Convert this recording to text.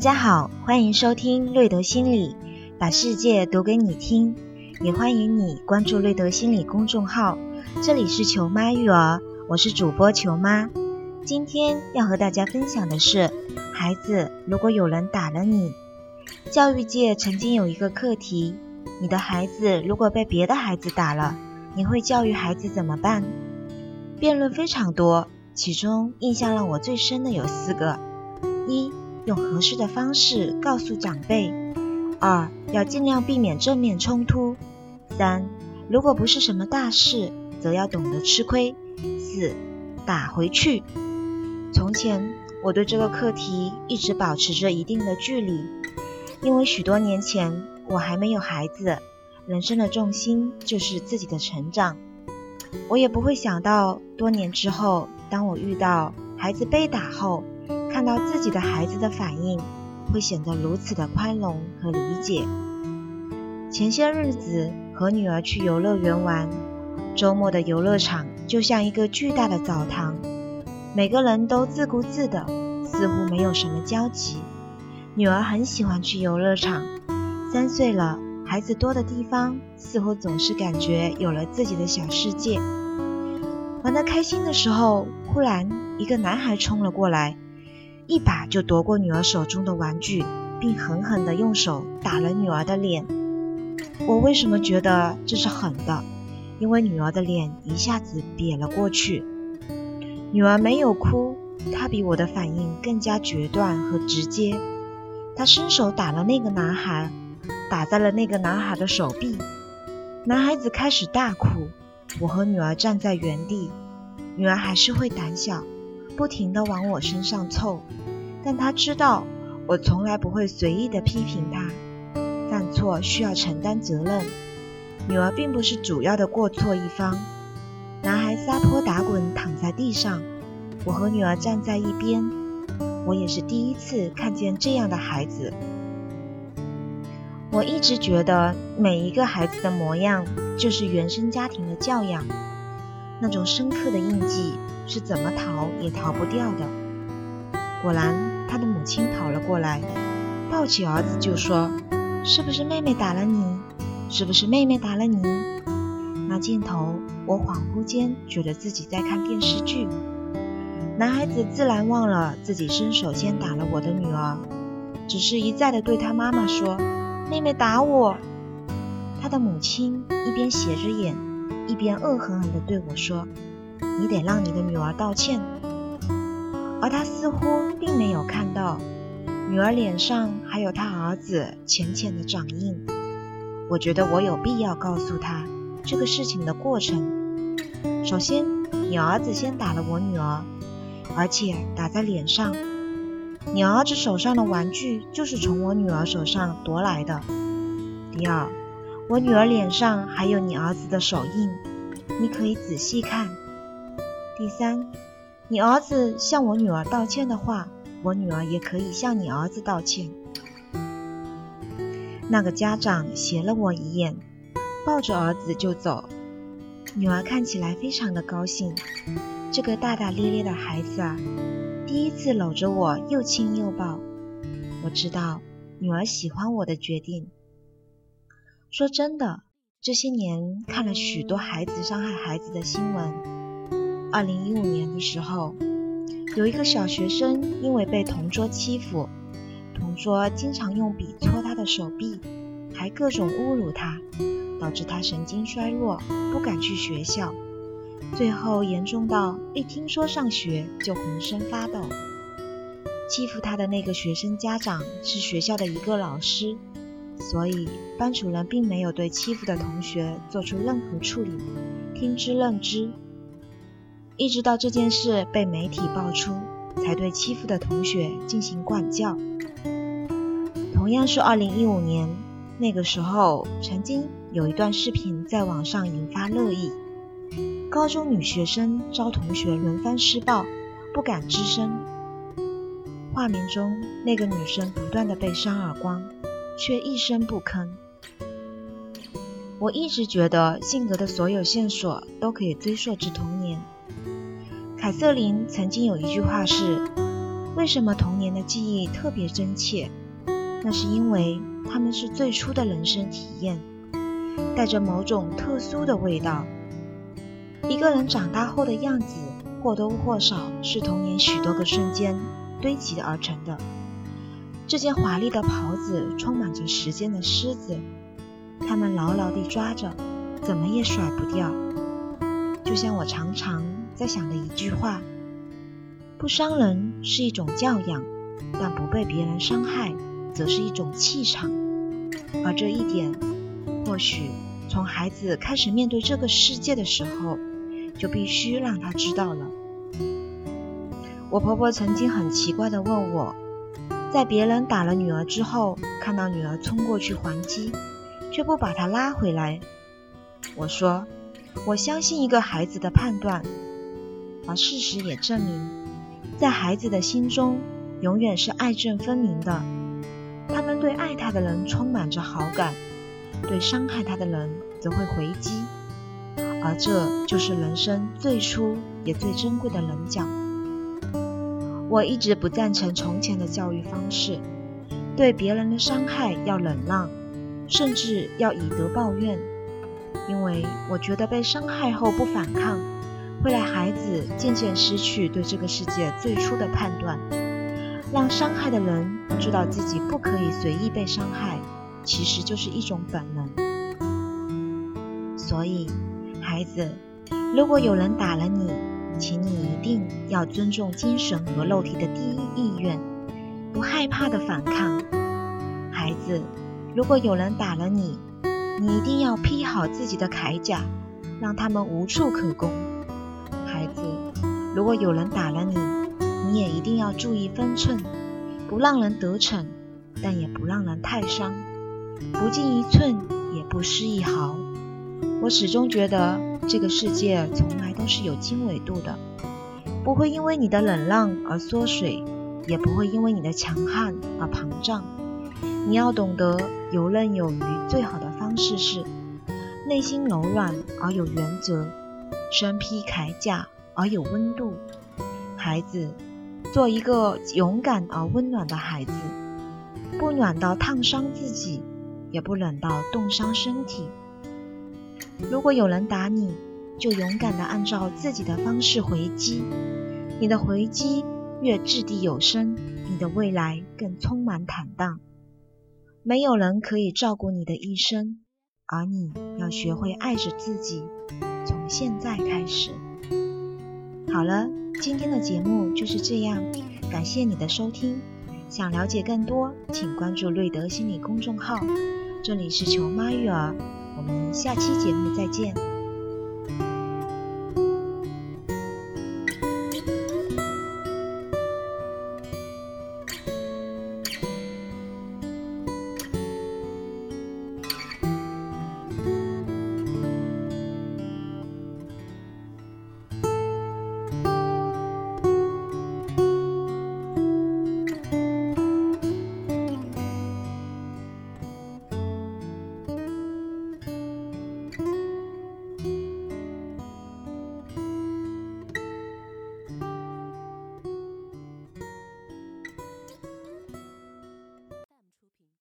大家好，欢迎收听瑞德心理，把世界读给你听。也欢迎你关注瑞德心理公众号，这里是球妈育儿，我是主播球妈。今天要和大家分享的是，孩子，如果有人打了你，教育界曾经有一个课题：你的孩子如果被别的孩子打了，你会教育孩子怎么办？辩论非常多，其中印象让我最深的有四个：一。用合适的方式告诉长辈。二要尽量避免正面冲突。三如果不是什么大事，则要懂得吃亏。四打回去。从前我对这个课题一直保持着一定的距离，因为许多年前我还没有孩子，人生的重心就是自己的成长。我也不会想到多年之后，当我遇到孩子被打后。看到自己的孩子的反应，会显得如此的宽容和理解。前些日子和女儿去游乐园玩，周末的游乐场就像一个巨大的澡堂，每个人都自顾自的，似乎没有什么交集。女儿很喜欢去游乐场，三岁了，孩子多的地方，似乎总是感觉有了自己的小世界。玩得开心的时候，忽然一个男孩冲了过来。一把就夺过女儿手中的玩具，并狠狠地用手打了女儿的脸。我为什么觉得这是狠的？因为女儿的脸一下子瘪了过去。女儿没有哭，她比我的反应更加决断和直接。她伸手打了那个男孩，打在了那个男孩的手臂。男孩子开始大哭。我和女儿站在原地，女儿还是会胆小。不停地往我身上凑，但他知道我从来不会随意的批评他，犯错需要承担责任。女儿并不是主要的过错一方。男孩撒泼打滚躺在地上，我和女儿站在一边。我也是第一次看见这样的孩子。我一直觉得每一个孩子的模样就是原生家庭的教养。那种深刻的印记是怎么逃也逃不掉的。果然，他的母亲跑了过来，抱起儿子就说：“是不是妹妹打了你？是不是妹妹打了你？”那镜头，我恍惚间觉得自己在看电视剧。男孩子自然忘了自己伸手先打了我的女儿，只是一再的对他妈妈说：“妹妹打我。”他的母亲一边斜着眼。一边恶狠狠地对我说：“你得让你的女儿道歉。”而他似乎并没有看到女儿脸上还有他儿子浅浅的掌印。我觉得我有必要告诉他这个事情的过程。首先，你儿子先打了我女儿，而且打在脸上。你儿子手上的玩具就是从我女儿手上夺来的。第二。我女儿脸上还有你儿子的手印，你可以仔细看。第三，你儿子向我女儿道歉的话，我女儿也可以向你儿子道歉。那个家长斜了我一眼，抱着儿子就走。女儿看起来非常的高兴，这个大大咧咧的孩子啊，第一次搂着我又亲又抱。我知道女儿喜欢我的决定。说真的，这些年看了许多孩子伤害孩子的新闻。二零一五年的时候，有一个小学生因为被同桌欺负，同桌经常用笔戳他的手臂，还各种侮辱他，导致他神经衰弱，不敢去学校。最后严重到一听说上学就浑身发抖。欺负他的那个学生家长是学校的一个老师。所以，班主任并没有对欺负的同学做出任何处理，听之任之。一直到这件事被媒体爆出，才对欺负的同学进行管教。同样是2015年，那个时候曾经有一段视频在网上引发热议：高中女学生遭同学轮番施暴，不敢吱声。画面中，那个女生不断的被扇耳光。却一声不吭。我一直觉得性格的所有线索都可以追溯至童年。凯瑟琳曾经有一句话是：“为什么童年的记忆特别真切？那是因为他们是最初的人生体验，带着某种特殊的味道。一个人长大后的样子，或多或少是童年许多个瞬间堆积而成的。这件华丽的袍子充满着时间的狮子，它们牢牢地抓着，怎么也甩不掉。就像我常常在想的一句话。不伤人是一种教养，但不被别人伤害，则是一种气场。而这一点，或许从孩子开始面对这个世界的时候，就必须让他知道了。我婆婆曾经很奇怪地问我，在别人打了女儿之后，看到女儿冲过去还击，却不把她拉回来。我说，我相信一个孩子的判断，而事实也证明。在孩子的心中，永远是爱憎分明的。他们对爱他的人充满着好感，对伤害他的人则会回击。而这就是人生最初也最珍贵的棱角。我一直不赞成从前的教育方式，对别人的伤害要忍让，甚至要以德报怨，因为我觉得被伤害后不反抗。会让孩子渐渐失去对这个世界最初的判断，让伤害的人知道自己不可以随意被伤害，其实就是一种本能。所以，孩子，如果有人打了你，请你一定要尊重精神和肉体的第一意愿，不害怕的反抗。孩子，如果有人打了你，你一定要披好自己的铠甲，让他们无处可攻。孩子，如果有人打了你，你也一定要注意分寸，不让人得逞，但也不让人太伤，不进一寸，也不失一毫。我始终觉得这个世界从来都是有经纬度的，不会因为你的冷浪而缩水，也不会因为你的强悍而膨胀。你要懂得游刃有余，最好的方式是内心柔软而有原则。身披铠甲而有温度，孩子，做一个勇敢而温暖的孩子，不暖到烫伤自己，也不冷到冻伤身体。如果有人打你，就勇敢地按照自己的方式回击。你的回击越掷地有声，你的未来更充满坦荡。没有人可以照顾你的一生，而你要学会爱着自己。从现在开始，好了，今天的节目就是这样，感谢你的收听。想了解更多，请关注瑞德心理公众号。这里是球妈育儿，我们下期节目再见。